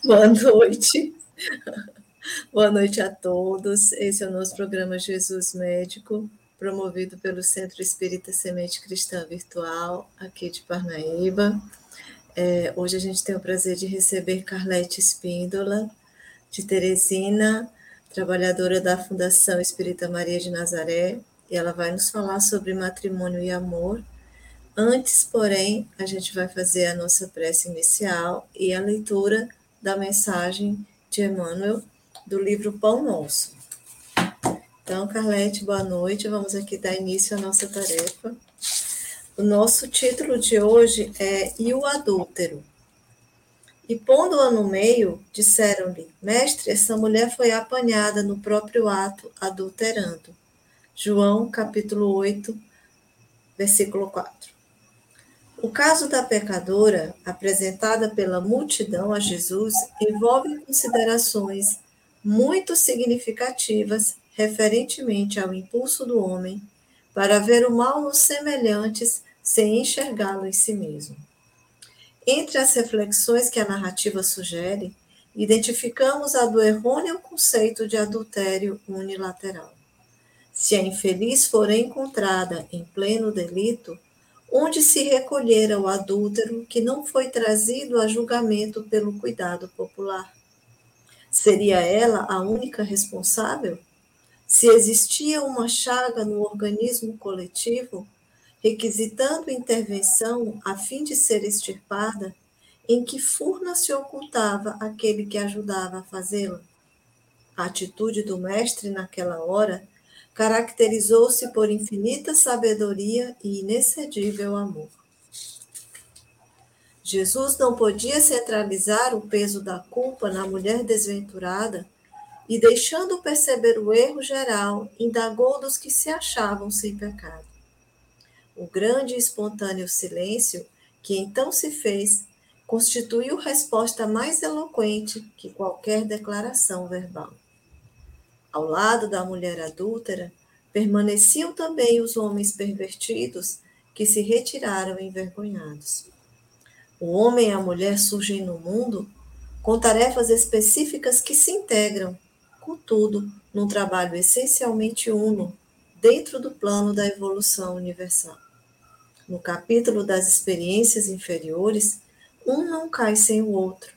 Boa noite. Boa noite a todos. Esse é o nosso programa Jesus Médico, promovido pelo Centro Espírita Semente Cristã Virtual, aqui de Parnaíba. É, hoje a gente tem o prazer de receber Carlete Espíndola, de Teresina, trabalhadora da Fundação Espírita Maria de Nazaré, e ela vai nos falar sobre matrimônio e amor Antes, porém, a gente vai fazer a nossa prece inicial e a leitura da mensagem de Emmanuel do livro Pão Nosso. Então, Carlete, boa noite. Vamos aqui dar início à nossa tarefa. O nosso título de hoje é E o Adúltero. E pondo-a no meio, disseram-lhe: Mestre, essa mulher foi apanhada no próprio ato, adulterando. João, capítulo 8, versículo 4. O caso da pecadora, apresentada pela multidão a Jesus, envolve considerações muito significativas referentemente ao impulso do homem para ver o mal nos semelhantes sem enxergá-lo em si mesmo. Entre as reflexões que a narrativa sugere, identificamos a do errôneo conceito de adultério unilateral. Se a infeliz for encontrada em pleno delito, onde se recolhera o adúltero que não foi trazido a julgamento pelo cuidado popular. Seria ela a única responsável? Se existia uma chaga no organismo coletivo, requisitando intervenção a fim de ser extirpada, em que furna se ocultava aquele que ajudava a fazê-la? A atitude do mestre naquela hora caracterizou-se por infinita sabedoria e inexcedível amor. Jesus não podia centralizar o peso da culpa na mulher desventurada e, deixando perceber o erro geral, indagou dos que se achavam sem pecado. O grande e espontâneo silêncio que então se fez constituiu resposta mais eloquente que qualquer declaração verbal. Ao lado da mulher adúltera, permaneciam também os homens pervertidos que se retiraram envergonhados. O homem e a mulher surgem no mundo com tarefas específicas que se integram, contudo, num trabalho essencialmente uno, dentro do plano da evolução universal. No capítulo das experiências inferiores, um não cai sem o outro,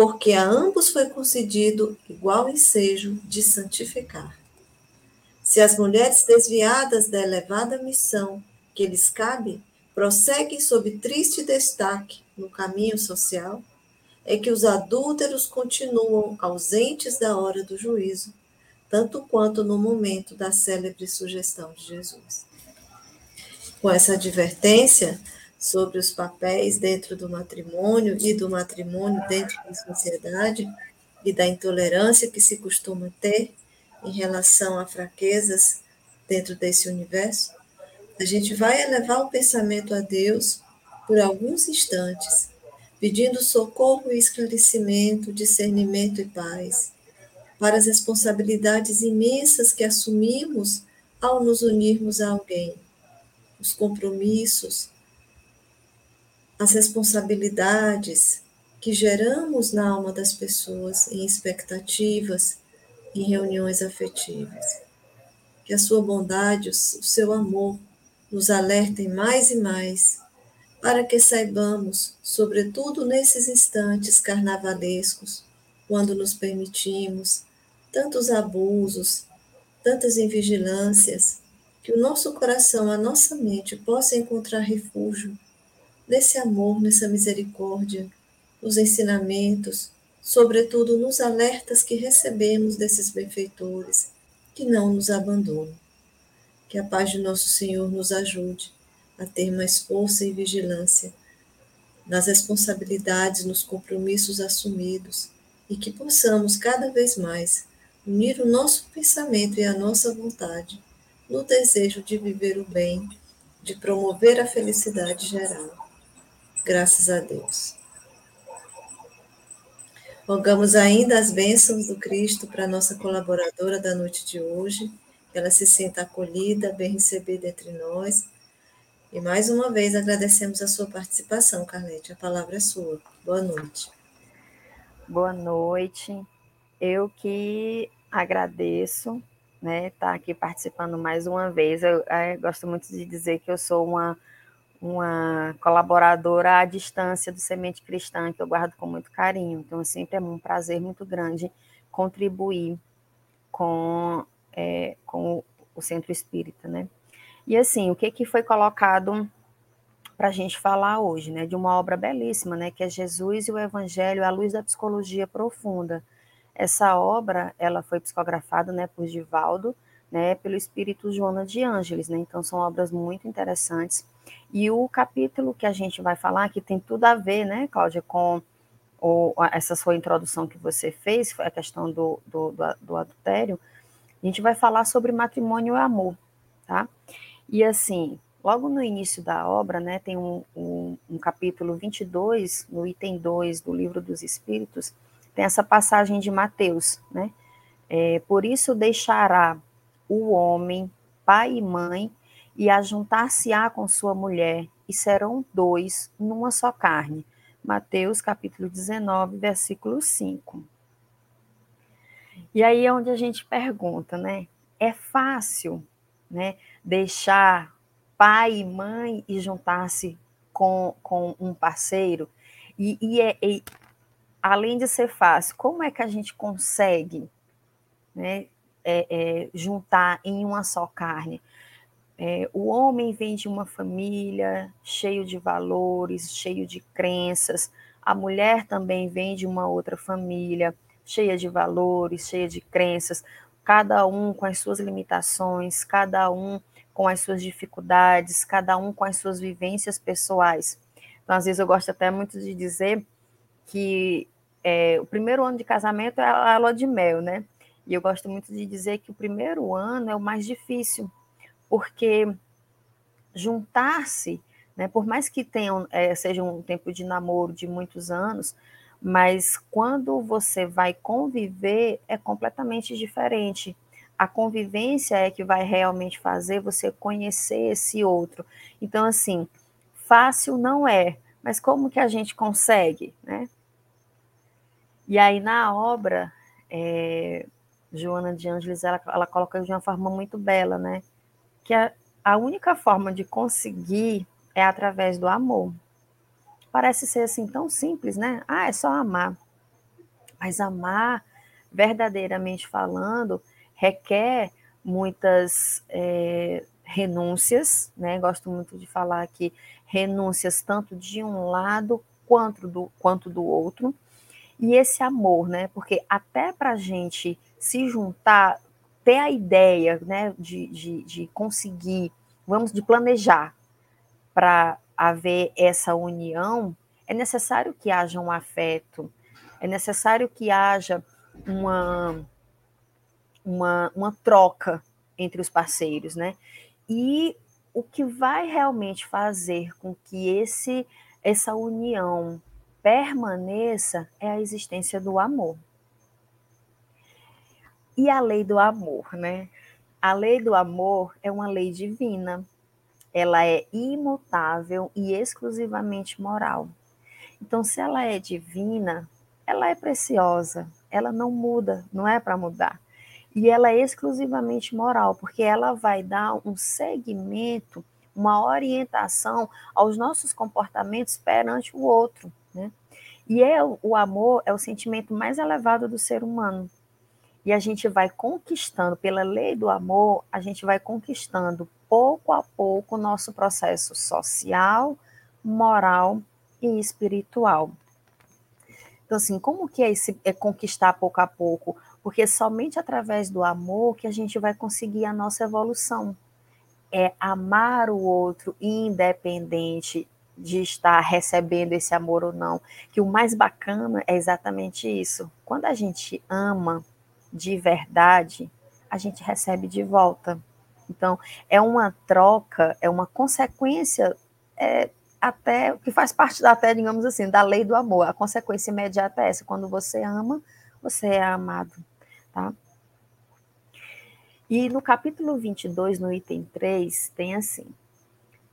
porque a ambos foi concedido igual ensejo de santificar. Se as mulheres desviadas da elevada missão que lhes cabe prosseguem sob triste destaque no caminho social, é que os adúlteros continuam ausentes da hora do juízo, tanto quanto no momento da célebre sugestão de Jesus. Com essa advertência, sobre os papéis dentro do matrimônio e do matrimônio dentro da sociedade e da intolerância que se costuma ter em relação a fraquezas dentro desse universo, a gente vai elevar o pensamento a Deus por alguns instantes, pedindo socorro e esclarecimento, discernimento e paz para as responsabilidades imensas que assumimos ao nos unirmos a alguém, os compromissos, as responsabilidades que geramos na alma das pessoas em expectativas, em reuniões afetivas. Que a sua bondade, o seu amor nos alertem mais e mais, para que saibamos, sobretudo nesses instantes carnavalescos, quando nos permitimos tantos abusos, tantas invigilâncias, que o nosso coração, a nossa mente possa encontrar refúgio nesse amor, nessa misericórdia, nos ensinamentos, sobretudo nos alertas que recebemos desses benfeitores, que não nos abandonam. Que a paz de nosso Senhor nos ajude a ter mais força e vigilância nas responsabilidades, nos compromissos assumidos e que possamos cada vez mais unir o nosso pensamento e a nossa vontade no desejo de viver o bem, de promover a felicidade geral. Graças a Deus. Rogamos ainda as bênçãos do Cristo para nossa colaboradora da noite de hoje, que ela se sinta acolhida, bem recebida entre nós. E mais uma vez agradecemos a sua participação, Carlete. A palavra é sua. Boa noite. boa noite. Eu que agradeço, né, estar tá aqui participando mais uma vez. Eu, eu, gosto muito de dizer que eu sou uma, uma colaboradora à distância do Semente Cristã, que eu guardo com muito carinho. Então, sempre é um prazer muito grande contribuir com, é, com o Centro Espírita, né? E assim, o que, que foi colocado para a gente falar hoje, né? De uma obra belíssima, né? Que é Jesus e o Evangelho à luz da psicologia profunda. Essa obra, ela foi psicografada, né, por Givaldo, né, pelo Espírito Joana de Ângeles, né? Então são obras muito interessantes. E o capítulo que a gente vai falar, que tem tudo a ver, né, Cláudia, com o, essa sua introdução que você fez, foi a questão do, do, do, do adultério, a gente vai falar sobre matrimônio e amor, tá? E assim, logo no início da obra, né, tem um, um, um capítulo 22, no item 2 do Livro dos Espíritos, tem essa passagem de Mateus, né? É, por isso deixará o homem, pai e mãe, e ajuntar-se-á com sua mulher, e serão dois numa só carne. Mateus capítulo 19, versículo 5. E aí é onde a gente pergunta, né? É fácil, né, deixar pai e mãe e juntar-se com, com um parceiro? E, e, é, e, além de ser fácil, como é que a gente consegue né, é, é, juntar em uma só carne? É, o homem vem de uma família cheio de valores, cheio de crenças. A mulher também vem de uma outra família cheia de valores, cheia de crenças. Cada um com as suas limitações, cada um com as suas dificuldades, cada um com as suas vivências pessoais. Então, às vezes, eu gosto até muito de dizer que é, o primeiro ano de casamento é a lua de mel, né? E eu gosto muito de dizer que o primeiro ano é o mais difícil, porque juntar-se, né, por mais que tenham, é, seja um tempo de namoro de muitos anos, mas quando você vai conviver é completamente diferente. A convivência é que vai realmente fazer você conhecer esse outro. Então, assim, fácil não é, mas como que a gente consegue, né? E aí, na obra, é, Joana de Ângeles, ela, ela coloca de uma forma muito bela, né? Que a, a única forma de conseguir é através do amor. Parece ser assim tão simples, né? Ah, é só amar. Mas amar, verdadeiramente falando, requer muitas é, renúncias, né? Gosto muito de falar aqui renúncias tanto de um lado quanto do, quanto do outro. E esse amor, né? Porque até para a gente se juntar ter a ideia né, de, de, de conseguir, vamos, de planejar para haver essa união, é necessário que haja um afeto, é necessário que haja uma, uma, uma troca entre os parceiros, né? E o que vai realmente fazer com que esse essa união permaneça é a existência do amor. E a lei do amor, né? A lei do amor é uma lei divina. Ela é imutável e exclusivamente moral. Então, se ela é divina, ela é preciosa, ela não muda, não é para mudar. E ela é exclusivamente moral, porque ela vai dar um segmento, uma orientação aos nossos comportamentos perante o outro. Né? E é o amor é o sentimento mais elevado do ser humano e a gente vai conquistando, pela lei do amor, a gente vai conquistando pouco a pouco o nosso processo social, moral e espiritual. Então, assim, como que é, esse, é conquistar pouco a pouco? Porque somente através do amor que a gente vai conseguir a nossa evolução. É amar o outro independente de estar recebendo esse amor ou não. Que o mais bacana é exatamente isso. Quando a gente ama, de verdade, a gente recebe de volta. Então, é uma troca, é uma consequência, é, até que faz parte até, digamos assim, da lei do amor. A consequência imediata é essa: quando você ama, você é amado. Tá? E no capítulo 22, no item 3, tem assim: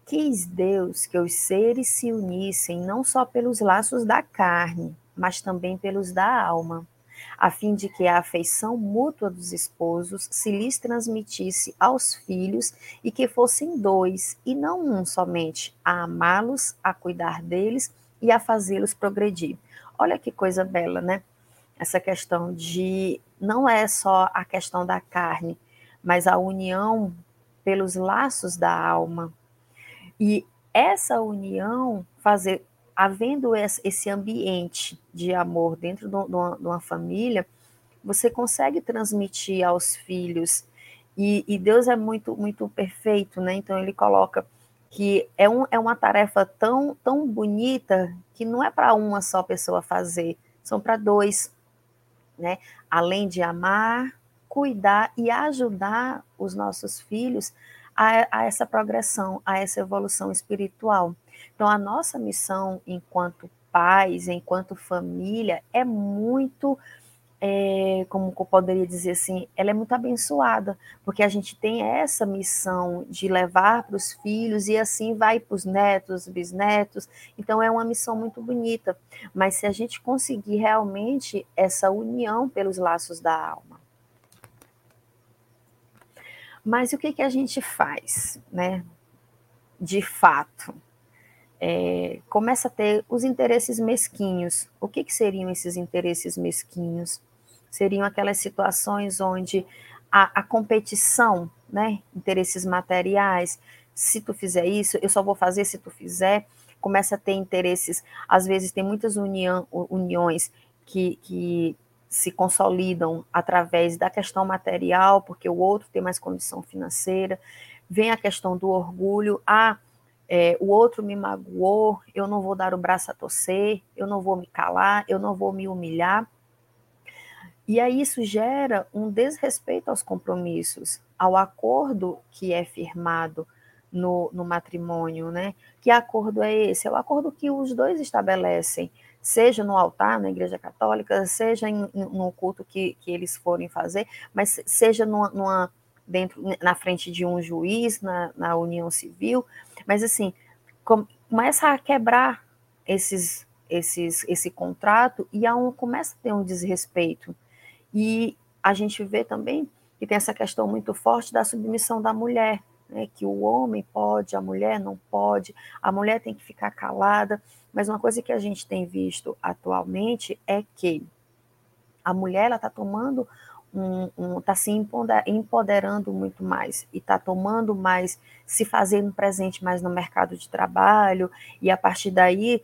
Quis Deus que os seres se unissem não só pelos laços da carne, mas também pelos da alma, a fim de que a afeição mútua dos esposos se lhes transmitisse aos filhos e que fossem dois, e não um somente, a amá-los, a cuidar deles e a fazê-los progredir. Olha que coisa bela, né? Essa questão de não é só a questão da carne, mas a união pelos laços da alma. E essa união fazer havendo esse ambiente de amor dentro de uma, família, você consegue transmitir aos filhos. E, e, Deus é muito, muito perfeito, né? Então ele coloca que é, um, é uma tarefa tão, tão bonita que não é para uma só pessoa fazer, são para dois, né? Além de amar, cuidar e ajudar os nossos filhos a, a essa progressão, a essa evolução espiritual. Então, a nossa missão enquanto pais, enquanto família, é muito, é, como eu poderia dizer assim, ela é muito abençoada, porque a gente tem essa missão de levar para os filhos e assim vai para os netos, bisnetos. Então, é uma missão muito bonita. Mas se a gente conseguir realmente essa união pelos laços da alma, mas o que, que a gente faz, né? De fato, é, começa a ter os interesses mesquinhos. O que, que seriam esses interesses mesquinhos? Seriam aquelas situações onde a, a competição, né? Interesses materiais. Se tu fizer isso, eu só vou fazer se tu fizer. Começa a ter interesses. Às vezes tem muitas união, uniões que, que se consolidam através da questão material, porque o outro tem mais condição financeira. Vem a questão do orgulho. Ah, é, o outro me magoou, eu não vou dar o braço a torcer, eu não vou me calar, eu não vou me humilhar. E aí isso gera um desrespeito aos compromissos, ao acordo que é firmado no, no matrimônio, né? Que acordo é esse? É o acordo que os dois estabelecem seja no altar, na igreja católica, seja no culto que, que eles forem fazer, mas seja numa, numa dentro, na frente de um juiz, na, na união civil, mas assim, com, começa a quebrar esses, esses, esse contrato e um, começa a ter um desrespeito. E a gente vê também que tem essa questão muito forte da submissão da mulher, né, que o homem pode, a mulher não pode, a mulher tem que ficar calada. Mas uma coisa que a gente tem visto atualmente é que a mulher está tomando um, um, está se empoderando muito mais e está tomando mais, se fazendo presente mais no mercado de trabalho e a partir daí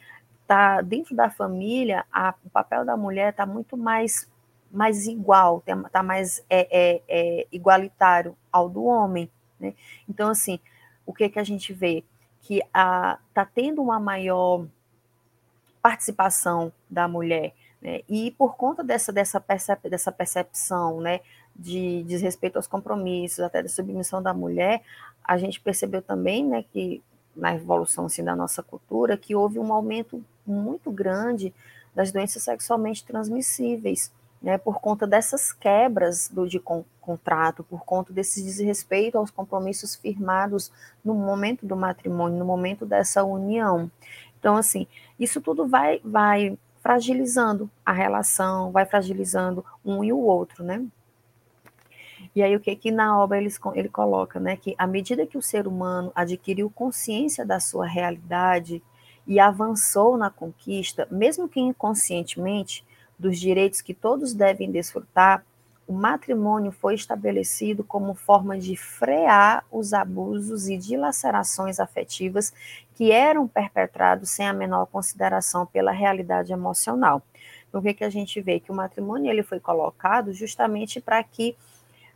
tá dentro da família a, o papel da mulher está muito mais mais igual, está mais é, é, é, igualitário ao do homem, né? Então assim, o que que a gente vê que está tendo uma maior participação da mulher. Né? E por conta dessa, dessa, percep dessa percepção né, de desrespeito aos compromissos, até da submissão da mulher, a gente percebeu também né, que na evolução assim, da nossa cultura que houve um aumento muito grande das doenças sexualmente transmissíveis, né, por conta dessas quebras do, de con contrato, por conta desse desrespeito aos compromissos firmados no momento do matrimônio, no momento dessa união. Então, assim, isso tudo vai, vai fragilizando a relação, vai fragilizando um e o outro, né? E aí o que que na obra ele, ele coloca, né, que à medida que o ser humano adquiriu consciência da sua realidade e avançou na conquista, mesmo que inconscientemente, dos direitos que todos devem desfrutar, o matrimônio foi estabelecido como forma de frear os abusos e dilacerações afetivas que eram perpetrados sem a menor consideração pela realidade emocional. Então, o que, que a gente vê? Que o matrimônio ele foi colocado justamente para que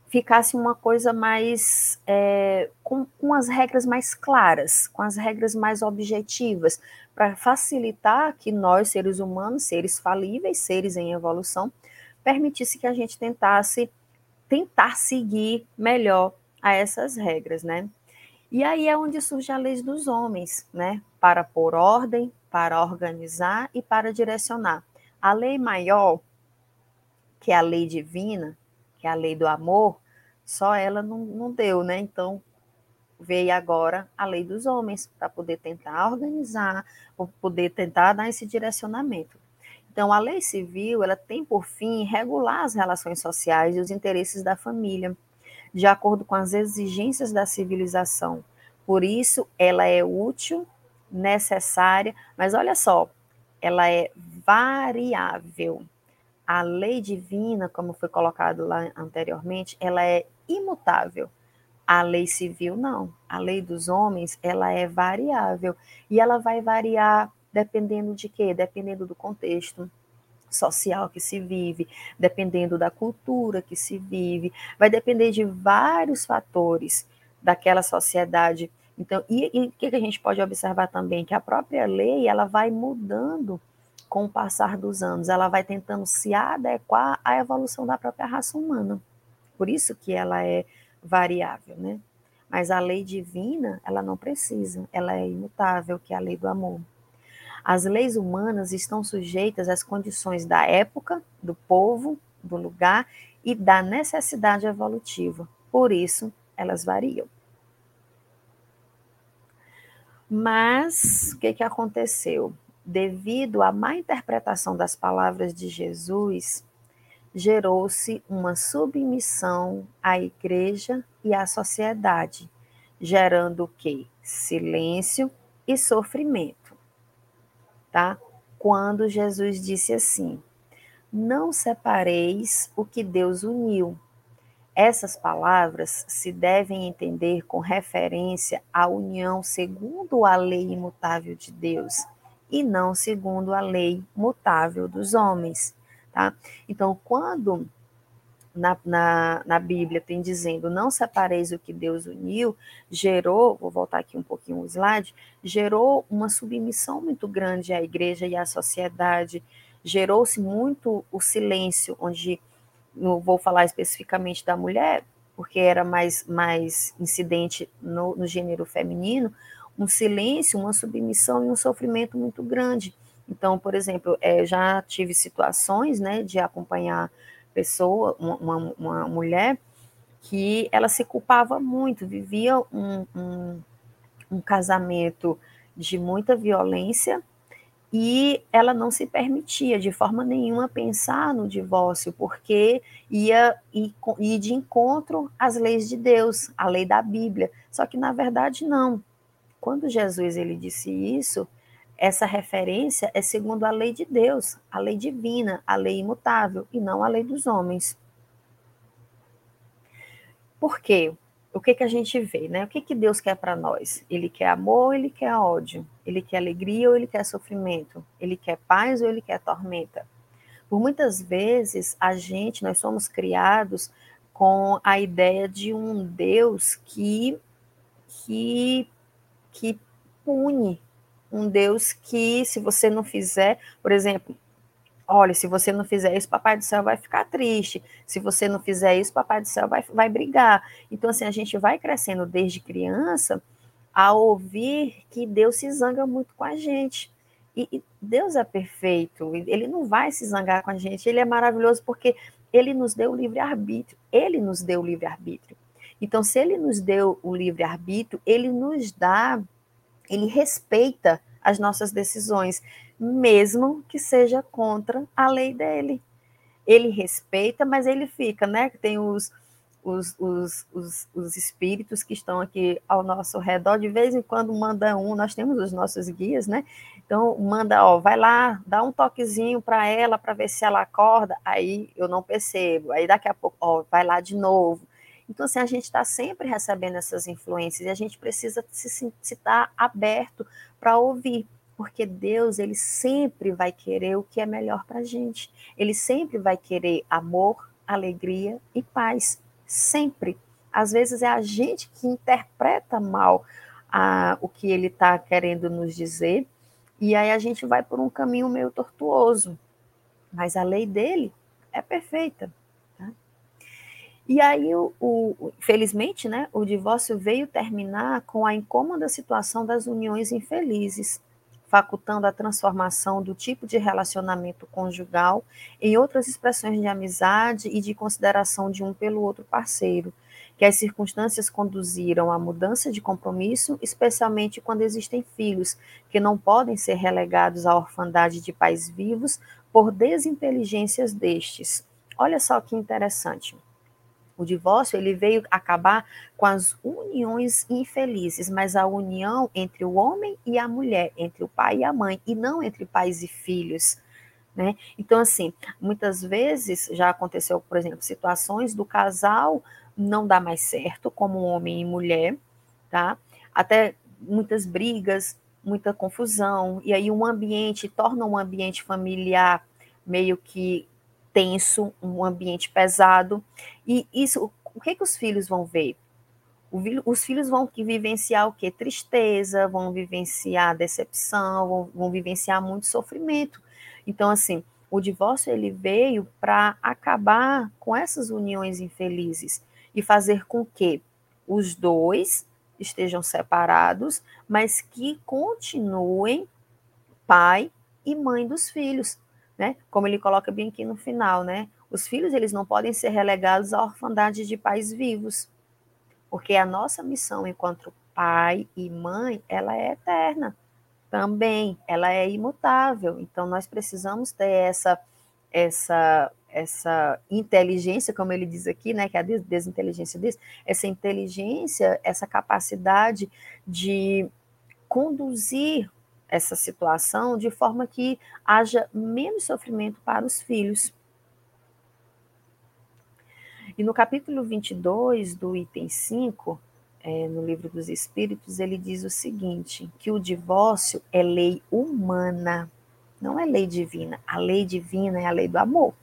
ficasse uma coisa mais é, com, com as regras mais claras, com as regras mais objetivas, para facilitar que nós, seres humanos, seres falíveis, seres em evolução, permitisse que a gente tentasse tentar seguir melhor a essas regras, né? E aí é onde surge a lei dos homens, né? Para pôr ordem, para organizar e para direcionar. A lei maior, que é a lei divina, que é a lei do amor, só ela não, não deu, né? Então veio agora a lei dos homens para poder tentar organizar, poder tentar dar esse direcionamento. Então, a lei civil, ela tem por fim regular as relações sociais e os interesses da família, de acordo com as exigências da civilização. Por isso, ela é útil, necessária, mas olha só, ela é variável. A lei divina, como foi colocado lá anteriormente, ela é imutável. A lei civil não. A lei dos homens, ela é variável e ela vai variar dependendo de quê? Dependendo do contexto social que se vive, dependendo da cultura que se vive, vai depender de vários fatores daquela sociedade. Então, e o que a gente pode observar também? Que a própria lei, ela vai mudando com o passar dos anos, ela vai tentando se adequar à evolução da própria raça humana. Por isso que ela é variável, né? Mas a lei divina, ela não precisa, ela é imutável, que é a lei do amor. As leis humanas estão sujeitas às condições da época, do povo, do lugar e da necessidade evolutiva. Por isso, elas variam. Mas o que, que aconteceu? Devido à má interpretação das palavras de Jesus, gerou-se uma submissão à igreja e à sociedade, gerando o quê? Silêncio e sofrimento. Tá? Quando Jesus disse assim: Não separeis o que Deus uniu. Essas palavras se devem entender com referência à união segundo a lei imutável de Deus e não segundo a lei mutável dos homens. Tá? Então, quando na, na, na, Bíblia tem dizendo não separeis o que Deus uniu, gerou, vou voltar aqui um pouquinho o slide, gerou uma submissão muito grande à igreja e à sociedade, gerou-se muito o silêncio, onde, não vou falar especificamente da mulher, porque era mais, mais incidente no, no gênero feminino, um silêncio, uma submissão e um sofrimento muito grande. Então, por exemplo, é, já tive situações né, de acompanhar pessoa, uma, uma, mulher, que ela se culpava muito, vivia um, um, um casamento de muita violência e ela não se permitia de forma nenhuma pensar no divórcio, porque ia ir, de encontro às leis de Deus, à lei da Bíblia. Só que na verdade não. Quando Jesus ele disse isso, essa referência é segundo a lei de Deus, a lei divina, a lei imutável, e não a lei dos homens. Por quê? O que, que a gente vê, né? O que, que Deus quer para nós? Ele quer amor ele quer ódio? Ele quer alegria ou ele quer sofrimento? Ele quer paz ou ele quer tormenta? Por muitas vezes, a gente, nós somos criados com a ideia de um Deus que, que, que pune, um Deus que, se você não fizer, por exemplo, olha, se você não fizer isso, Papai do Céu vai ficar triste. Se você não fizer isso, Papai do Céu vai, vai brigar. Então, assim, a gente vai crescendo desde criança a ouvir que Deus se zanga muito com a gente. E, e Deus é perfeito, ele não vai se zangar com a gente, ele é maravilhoso porque ele nos deu o livre-arbítrio, ele nos deu o livre-arbítrio. Então, se ele nos deu o livre-arbítrio, ele nos dá ele respeita as nossas decisões, mesmo que seja contra a lei dele. Ele respeita, mas ele fica, né? Tem os, os, os, os, os espíritos que estão aqui ao nosso redor, de vez em quando manda um, nós temos os nossos guias, né? Então, manda, ó, vai lá, dá um toquezinho para ela para ver se ela acorda. Aí eu não percebo. Aí daqui a pouco, ó, vai lá de novo. Então, assim, a gente está sempre recebendo essas influências e a gente precisa se estar aberto para ouvir, porque Deus, ele sempre vai querer o que é melhor para a gente. Ele sempre vai querer amor, alegria e paz. Sempre. Às vezes é a gente que interpreta mal a, o que ele está querendo nos dizer, e aí a gente vai por um caminho meio tortuoso. Mas a lei dele é perfeita. E aí, o, o, felizmente, né, o divórcio veio terminar com a incômoda situação das uniões infelizes, facultando a transformação do tipo de relacionamento conjugal em outras expressões de amizade e de consideração de um pelo outro parceiro, que as circunstâncias conduziram à mudança de compromisso, especialmente quando existem filhos que não podem ser relegados à orfandade de pais vivos por desinteligências destes. Olha só que interessante. O divórcio ele veio acabar com as uniões infelizes, mas a união entre o homem e a mulher, entre o pai e a mãe, e não entre pais e filhos. Né? Então, assim, muitas vezes já aconteceu, por exemplo, situações do casal não dá mais certo, como homem e mulher, tá? Até muitas brigas, muita confusão, e aí um ambiente torna um ambiente familiar meio que tenso, um ambiente pesado. E isso, o que, que os filhos vão ver? Os filhos vão vivenciar o que? Tristeza, vão vivenciar decepção, vão, vão vivenciar muito sofrimento. Então, assim, o divórcio ele veio para acabar com essas uniões infelizes e fazer com que os dois estejam separados, mas que continuem pai e mãe dos filhos né? Como ele coloca bem aqui no final, né? Os filhos eles não podem ser relegados à orfandade de pais vivos, porque a nossa missão enquanto pai e mãe, ela é eterna também, ela é imutável. Então nós precisamos ter essa essa essa inteligência, como ele diz aqui, né, que a desinteligência diz, essa inteligência, essa capacidade de conduzir essa situação de forma que haja menos sofrimento para os filhos. E no capítulo 22 do item 5, é, no livro dos Espíritos, ele diz o seguinte: que o divórcio é lei humana, não é lei divina. A lei divina é a lei do amor.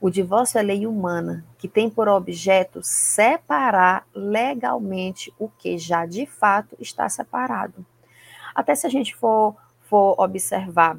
O divórcio é lei humana, que tem por objeto separar legalmente o que já de fato está separado. Até se a gente for, for observar,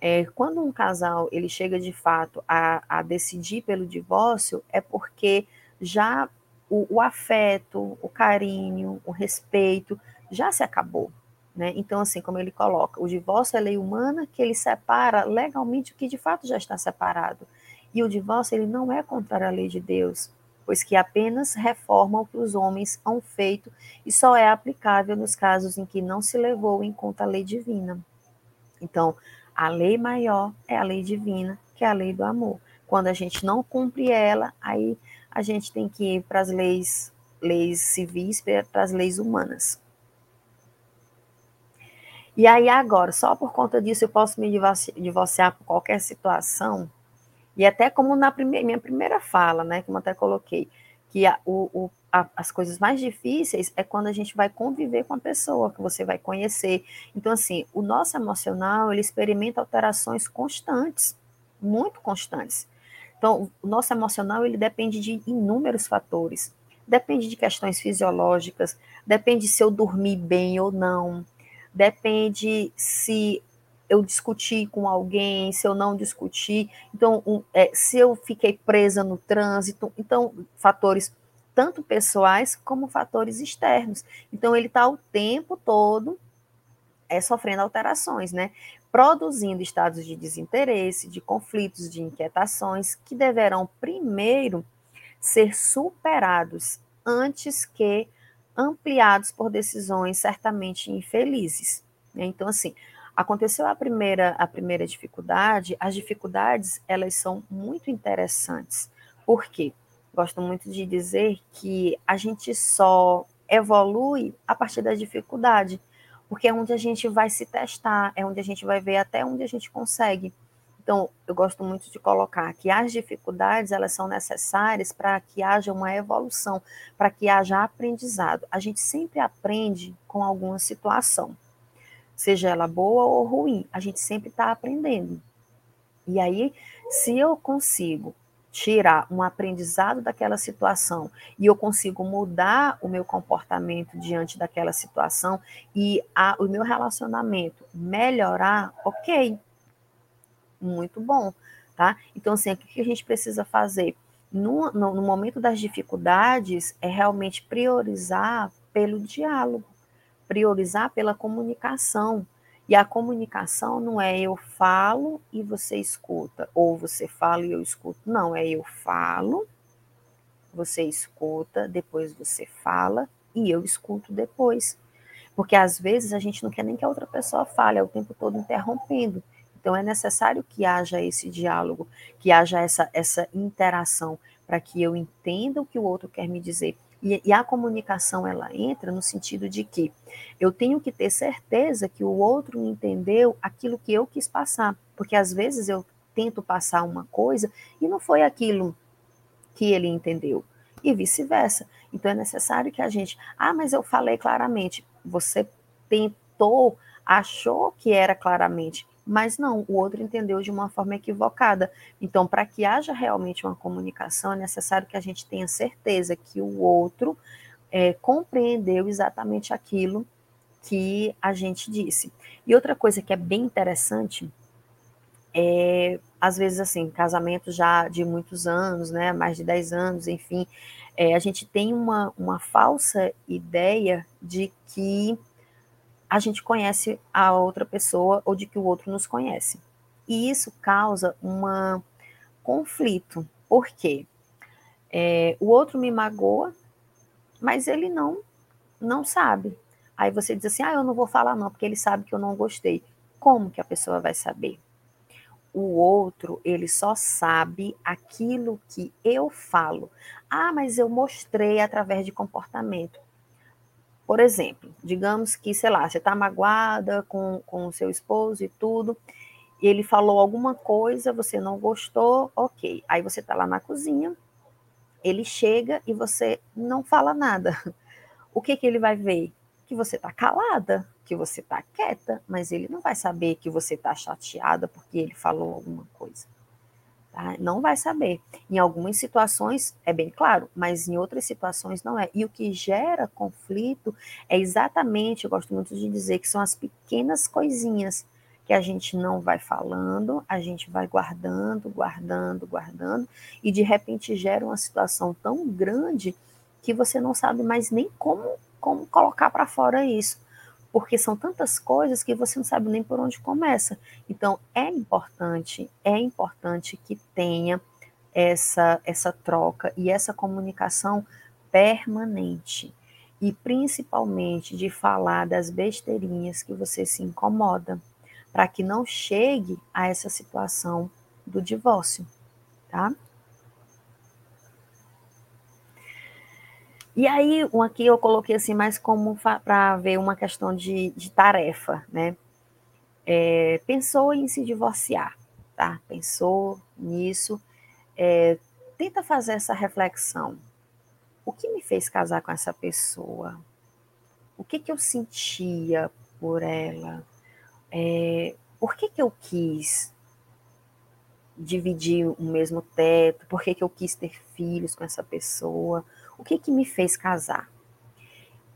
é, quando um casal ele chega de fato a, a decidir pelo divórcio, é porque já o, o, afeto, o carinho, o respeito já se acabou. Né? Então, assim, como ele coloca, o divórcio é lei humana que ele separa legalmente o que de fato já está separado. E o divórcio ele não é contra a lei de Deus pois que apenas reforma o que os homens hão feito e só é aplicável nos casos em que não se levou em conta a lei divina. Então, a lei maior é a lei divina, que é a lei do amor. Quando a gente não cumpre ela, aí a gente tem que ir para as leis, leis civis, para as leis humanas. E aí agora, só por conta disso eu posso me divorciar por qualquer situação? E até como na primeira, minha primeira fala, né, como até coloquei, que a, o, o, a, as coisas mais difíceis é quando a gente vai conviver com a pessoa, que você vai conhecer. Então, assim, o nosso emocional, ele experimenta alterações constantes, muito constantes. Então, o nosso emocional, ele depende de inúmeros fatores. Depende de questões fisiológicas, depende se eu dormi bem ou não, depende se eu discuti com alguém, se eu não discuti, então, um, é, se eu fiquei presa no trânsito, então, fatores tanto pessoais como fatores externos. Então, ele está o tempo todo é, sofrendo alterações, né? Produzindo estados de desinteresse, de conflitos, de inquietações, que deverão primeiro ser superados antes que ampliados por decisões certamente infelizes. Né? Então, assim, Aconteceu a primeira, a primeira dificuldade, as dificuldades, elas são muito interessantes. Por quê? Gosto muito de dizer que a gente só evolui a partir da dificuldade, porque é onde a gente vai se testar, é onde a gente vai ver até onde a gente consegue. Então, eu gosto muito de colocar que as dificuldades, elas são necessárias para que haja uma evolução, para que haja aprendizado. A gente sempre aprende com alguma situação seja ela boa ou ruim, a gente sempre está aprendendo. E aí, se eu consigo tirar um aprendizado daquela situação e eu consigo mudar o meu comportamento diante daquela situação e a, o meu relacionamento melhorar, ok, muito bom, tá? Então, assim, o que a gente precisa fazer? No, no, no momento das dificuldades, é realmente priorizar pelo diálogo priorizar pela comunicação. E a comunicação não é eu falo e você escuta, ou você fala e eu escuto. Não, é eu falo, você escuta, depois você fala e eu escuto depois. Porque às vezes a gente não quer nem que a outra pessoa fale, é o tempo todo interrompendo. Então, é necessário que haja esse diálogo, que haja essa, essa interação, para que eu entenda o que o outro quer me dizer. E, e, a comunicação, ela entra no sentido de que eu tenho que ter certeza que o outro entendeu aquilo que eu quis passar. Porque, às vezes, eu tento passar uma coisa e não foi aquilo que ele entendeu. E vice-versa. Então, é necessário que a gente... Ah, mas eu falei claramente. Você tentou, achou que era claramente mas não, o outro entendeu de uma forma equivocada. Então, para que haja realmente uma comunicação, é necessário que a gente tenha certeza que o outro é, compreendeu exatamente aquilo que a gente disse. E outra coisa que é bem interessante é, às vezes, assim, casamento já de muitos anos, né, mais de 10 anos, enfim, é, a gente tem uma, uma falsa ideia de que a gente conhece a outra pessoa ou de que o outro nos conhece. E isso causa um conflito. Por quê? É, o outro me magoa, mas ele não não sabe. Aí você diz assim: ah, eu não vou falar não, porque ele sabe que eu não gostei. Como que a pessoa vai saber? O outro, ele só sabe aquilo que eu falo. Ah, mas eu mostrei através de comportamento. Por exemplo, digamos que, sei lá, você está magoada com, com o seu esposo e tudo, e ele falou alguma coisa, você não gostou, ok. Aí você está lá na cozinha, ele chega e você não fala nada. O que, que ele vai ver? Que você está calada, que você está quieta, mas ele não vai saber que você está chateada porque ele falou alguma coisa. Tá? Não vai saber. Em algumas situações é bem claro, mas em outras situações não é. E o que gera conflito é exatamente, eu gosto muito de dizer, que são as pequenas coisinhas que a gente não vai falando, a gente vai guardando, guardando, guardando, e de repente gera uma situação tão grande que você não sabe mais nem como, como colocar para fora isso porque são tantas coisas que você não sabe nem por onde começa. Então, é importante, é importante que tenha essa, essa troca e essa comunicação permanente. E principalmente de falar das besteirinhas que você se incomoda, para que não chegue a essa situação do divórcio, tá? E aí, aqui eu coloquei assim mais como para ver uma questão de, de tarefa, né? É, pensou em se divorciar, tá? Pensou nisso, é, tenta fazer essa reflexão. O que me fez casar com essa pessoa? O que, que eu sentia por ela? É, por que, que eu quis dividir o mesmo teto? Por que, que eu quis ter filhos com essa pessoa? O que que me fez casar?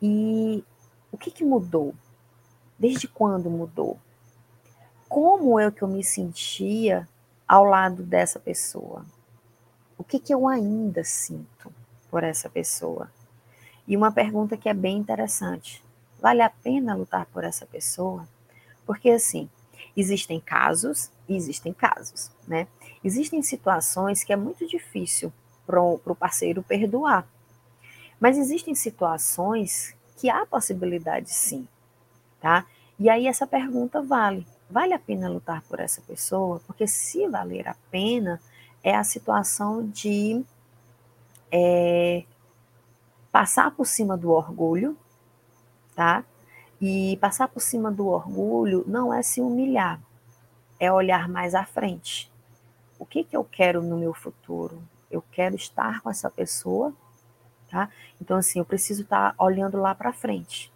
E o que que mudou? Desde quando mudou? Como é que eu me sentia ao lado dessa pessoa? O que que eu ainda sinto por essa pessoa? E uma pergunta que é bem interessante: vale a pena lutar por essa pessoa? Porque assim, existem casos e existem casos, né? Existem situações que é muito difícil para o parceiro perdoar. Mas existem situações que há possibilidade sim, tá? E aí essa pergunta vale. Vale a pena lutar por essa pessoa? Porque se valer a pena, é a situação de é, passar por cima do orgulho, tá? E passar por cima do orgulho não é se humilhar, é olhar mais à frente. O que, que eu quero no meu futuro? Eu quero estar com essa pessoa tá? Então, assim, eu preciso estar tá olhando lá para frente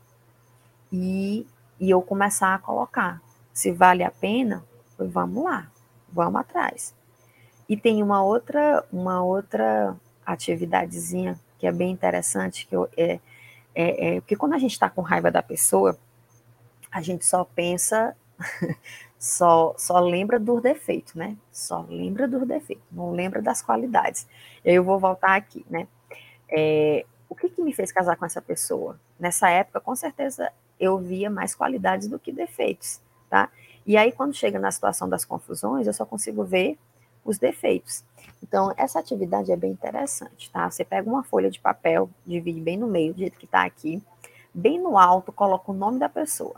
e, e eu começar a colocar. Se vale a pena, vamos lá, vamos atrás. E tem uma outra, uma outra atividadezinha que é bem interessante, que eu, é, é, é porque quando a gente está com raiva da pessoa, a gente só pensa, só, só lembra dos defeitos, né? Só lembra dos defeitos, não lembra das qualidades. Eu vou voltar aqui, né? É, o que, que me fez casar com essa pessoa? Nessa época, com certeza, eu via mais qualidades do que defeitos, tá? E aí, quando chega na situação das confusões, eu só consigo ver os defeitos. Então, essa atividade é bem interessante, tá? Você pega uma folha de papel, divide bem no meio, do jeito que está aqui, bem no alto, coloca o nome da pessoa.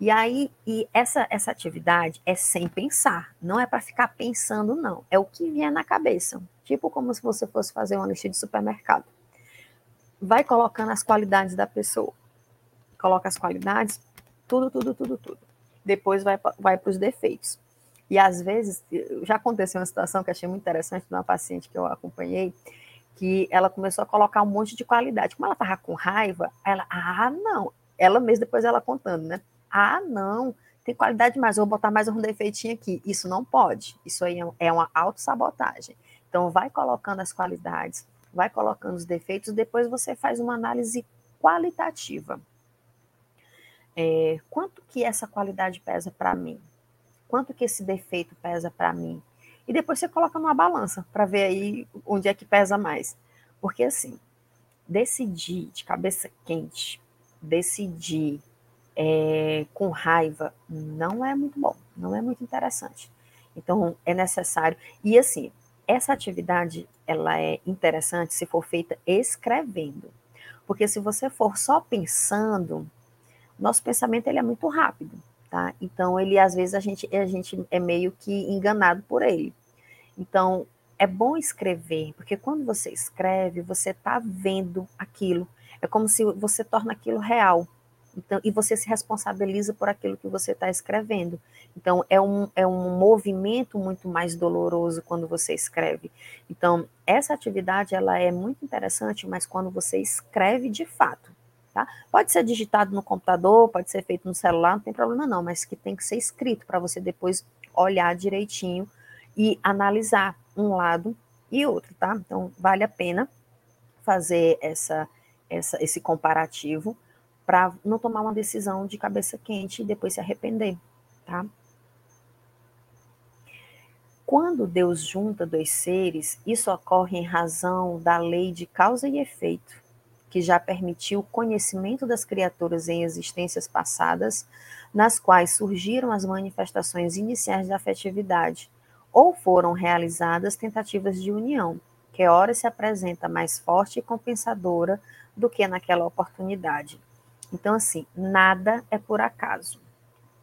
E aí, e essa, essa atividade é sem pensar, não é para ficar pensando, não. É o que vier na cabeça. Tipo como se você fosse fazer uma lista de supermercado. Vai colocando as qualidades da pessoa. Coloca as qualidades, tudo, tudo, tudo, tudo. Depois vai, vai para os defeitos. E às vezes, já aconteceu uma situação que achei muito interessante de uma paciente que eu acompanhei, que ela começou a colocar um monte de qualidade. Como ela estava com raiva, ela, ah, não. Ela mesma, depois ela contando, né? Ah, não, tem qualidade mais, vou botar mais um defeitinho aqui. Isso não pode. Isso aí é uma autossabotagem. Então, vai colocando as qualidades, vai colocando os defeitos, depois você faz uma análise qualitativa. É, quanto que essa qualidade pesa para mim? Quanto que esse defeito pesa para mim? E depois você coloca numa balança para ver aí onde é que pesa mais. Porque assim, decidir de cabeça quente, decidir é, com raiva não é muito bom, não é muito interessante. Então, é necessário. E assim, essa atividade ela é interessante se for feita escrevendo. Porque se você for só pensando, nosso pensamento ele é muito rápido, tá? Então, ele às vezes a gente, a gente é meio que enganado por ele. Então, é bom escrever, porque quando você escreve, você está vendo aquilo. É como se você torna aquilo real. Então, e você se responsabiliza por aquilo que você está escrevendo. Então, é um, é um movimento muito mais doloroso quando você escreve. Então, essa atividade ela é muito interessante, mas quando você escreve de fato. Tá? Pode ser digitado no computador, pode ser feito no celular, não tem problema não, mas que tem que ser escrito para você depois olhar direitinho e analisar um lado e outro, tá? Então, vale a pena fazer essa, essa, esse comparativo para não tomar uma decisão de cabeça quente e depois se arrepender, tá? Quando Deus junta dois seres, isso ocorre em razão da lei de causa e efeito, que já permitiu o conhecimento das criaturas em existências passadas, nas quais surgiram as manifestações iniciais da afetividade, ou foram realizadas tentativas de união, que ora se apresenta mais forte e compensadora do que naquela oportunidade. Então, assim, nada é por acaso,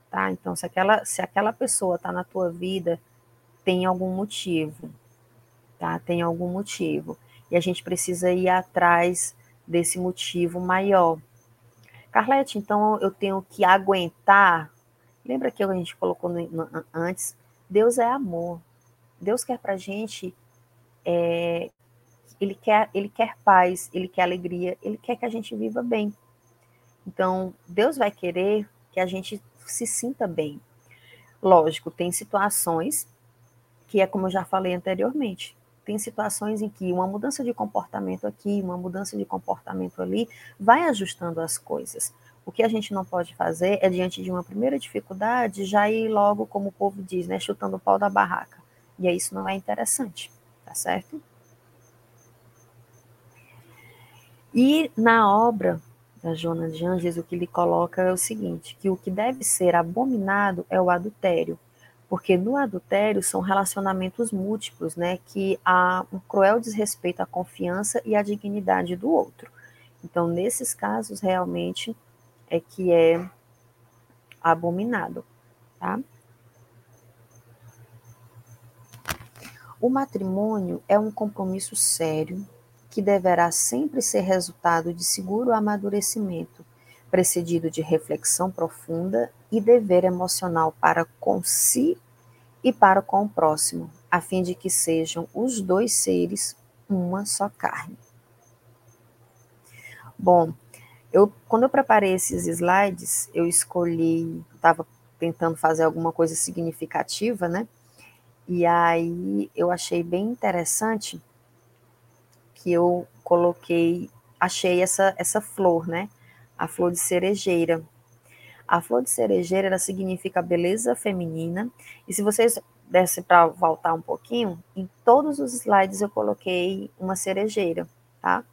tá? Então, se aquela, se aquela pessoa está na tua vida, tem algum motivo, tá? Tem algum motivo. E a gente precisa ir atrás desse motivo maior. Carlete, então eu tenho que aguentar. Lembra que a gente colocou no, no, antes? Deus é amor. Deus quer para gente, é, ele quer, ele quer paz, ele quer alegria, ele quer que a gente viva bem. Então, Deus vai querer que a gente se sinta bem. Lógico, tem situações que é como eu já falei anteriormente. Tem situações em que uma mudança de comportamento aqui, uma mudança de comportamento ali, vai ajustando as coisas. O que a gente não pode fazer é, diante de uma primeira dificuldade, já ir logo, como o povo diz, né, chutando o pau da barraca. E aí isso não é interessante, tá certo? E na obra da Joana de Anges, o que ele coloca é o seguinte, que o que deve ser abominado é o adultério, porque no adultério são relacionamentos múltiplos, né, que há um cruel desrespeito à confiança e à dignidade do outro. Então, nesses casos, realmente é que é abominado, tá? O matrimônio é um compromisso sério, que deverá sempre ser resultado de seguro amadurecimento, precedido de reflexão profunda e dever emocional para com si e para com o próximo, a fim de que sejam os dois seres uma só carne. Bom, eu quando eu preparei esses slides, eu escolhi, estava tentando fazer alguma coisa significativa, né? E aí eu achei bem interessante que eu coloquei, achei essa, essa flor, né? A flor de cerejeira. A flor de cerejeira ela significa beleza feminina. E se vocês dessem para voltar um pouquinho, em todos os slides eu coloquei uma cerejeira, tá?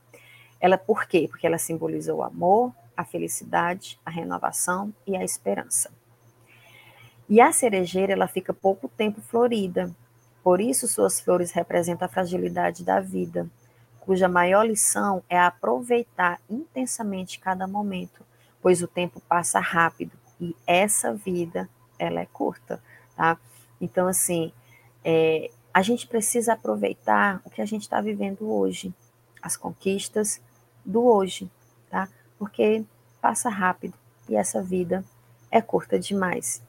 Ela por quê? Porque ela simboliza o amor, a felicidade, a renovação e a esperança. E a cerejeira ela fica pouco tempo florida. Por isso suas flores representam a fragilidade da vida, cuja maior lição é aproveitar intensamente cada momento, pois o tempo passa rápido E essa vida, ela é curta, tá? Então, assim, é, a gente precisa aproveitar o que a gente está vivendo hoje, as conquistas do hoje, tá? Porque passa rápido e essa vida é curta demais.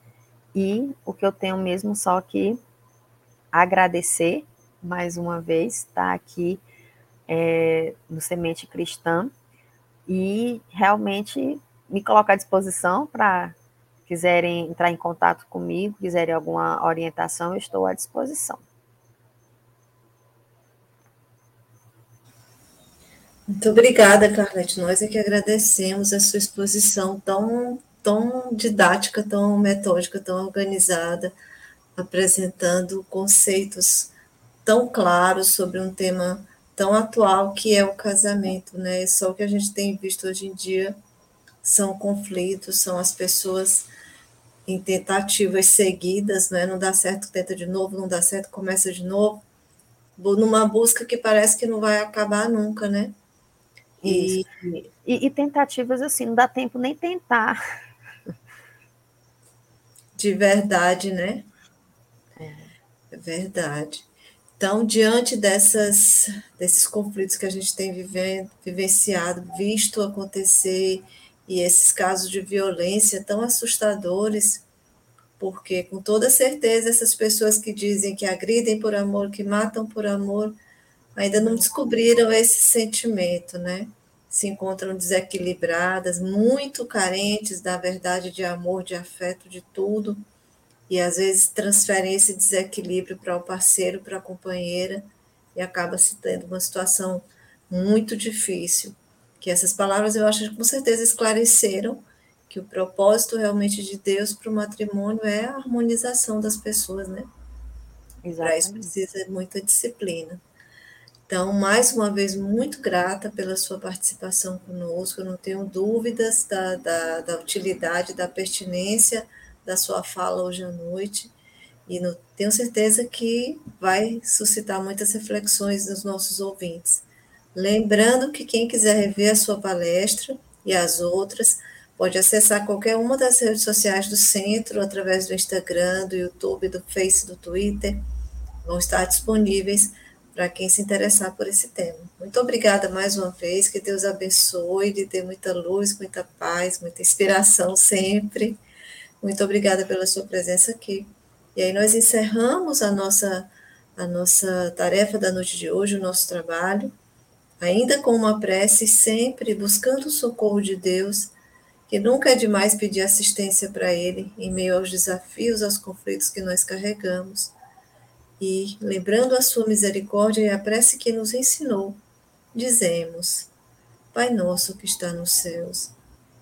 E o que eu tenho mesmo só que agradecer mais uma vez, tá aqui é, no Semente Cristã e realmente me colocar à disposição para quiserem entrar em contato comigo, quiserem alguma orientação, eu estou à disposição. Muito obrigada, Carlete. Nós é que agradecemos a sua exposição tão, tão didática, tão metódica, tão organizada, apresentando conceitos tão claros sobre um tema tão atual que é o casamento, né? Só o que a gente tem visto hoje em dia são conflitos, são as pessoas em tentativas seguidas, né? Não dá certo, tenta de novo, não dá certo, começa de novo, numa busca que parece que não vai acabar nunca, né? E, e, e tentativas assim, não dá tempo nem tentar. De verdade, né? É, é verdade. Então, diante dessas, desses conflitos que a gente tem vivendo, vivenciado, visto acontecer, e esses casos de violência tão assustadores, porque com toda certeza essas pessoas que dizem que agridem por amor, que matam por amor, ainda não descobriram esse sentimento, né? Se encontram desequilibradas, muito carentes da verdade de amor, de afeto, de tudo, e às vezes transferem esse desequilíbrio para o parceiro, para a companheira, e acaba se tendo uma situação muito difícil. Que essas palavras eu acho que com certeza esclareceram que o propósito realmente de Deus para o matrimônio é a harmonização das pessoas, né? Para isso precisa muita disciplina. Então, mais uma vez, muito grata pela sua participação conosco. Eu não tenho dúvidas da, da, da utilidade, da pertinência da sua fala hoje à noite. E no, tenho certeza que vai suscitar muitas reflexões nos nossos ouvintes. Lembrando que quem quiser rever a sua palestra e as outras, pode acessar qualquer uma das redes sociais do centro, através do Instagram, do YouTube, do Face, do Twitter. Vão estar disponíveis para quem se interessar por esse tema. Muito obrigada mais uma vez, que Deus abençoe, de ter muita luz, muita paz, muita inspiração sempre. Muito obrigada pela sua presença aqui. E aí nós encerramos a nossa a nossa tarefa da noite de hoje, o nosso trabalho, ainda com uma prece, sempre buscando o socorro de Deus, que nunca é demais pedir assistência para Ele em meio aos desafios, aos conflitos que nós carregamos e, lembrando a sua misericórdia e a prece que nos ensinou, dizemos: Pai nosso que está nos céus,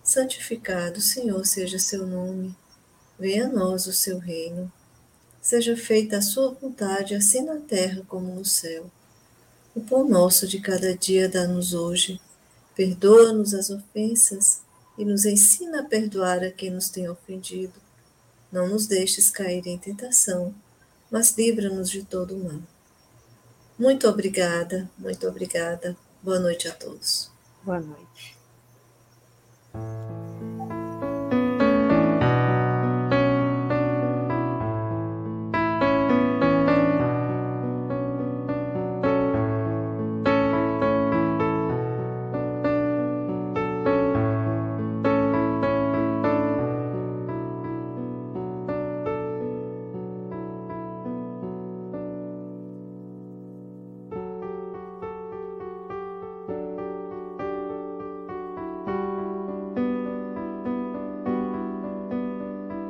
santificado, Senhor, seja seu nome. Venha a nós o seu reino. Seja feita a sua vontade, assim na terra como no céu. O pão nosso de cada dia dá-nos hoje. Perdoa-nos as ofensas e nos ensina a perdoar a quem nos tem ofendido. Não nos deixes cair em tentação mas livra-nos de todo o mal. Muito obrigada, muito obrigada. Boa noite a todos. Boa noite.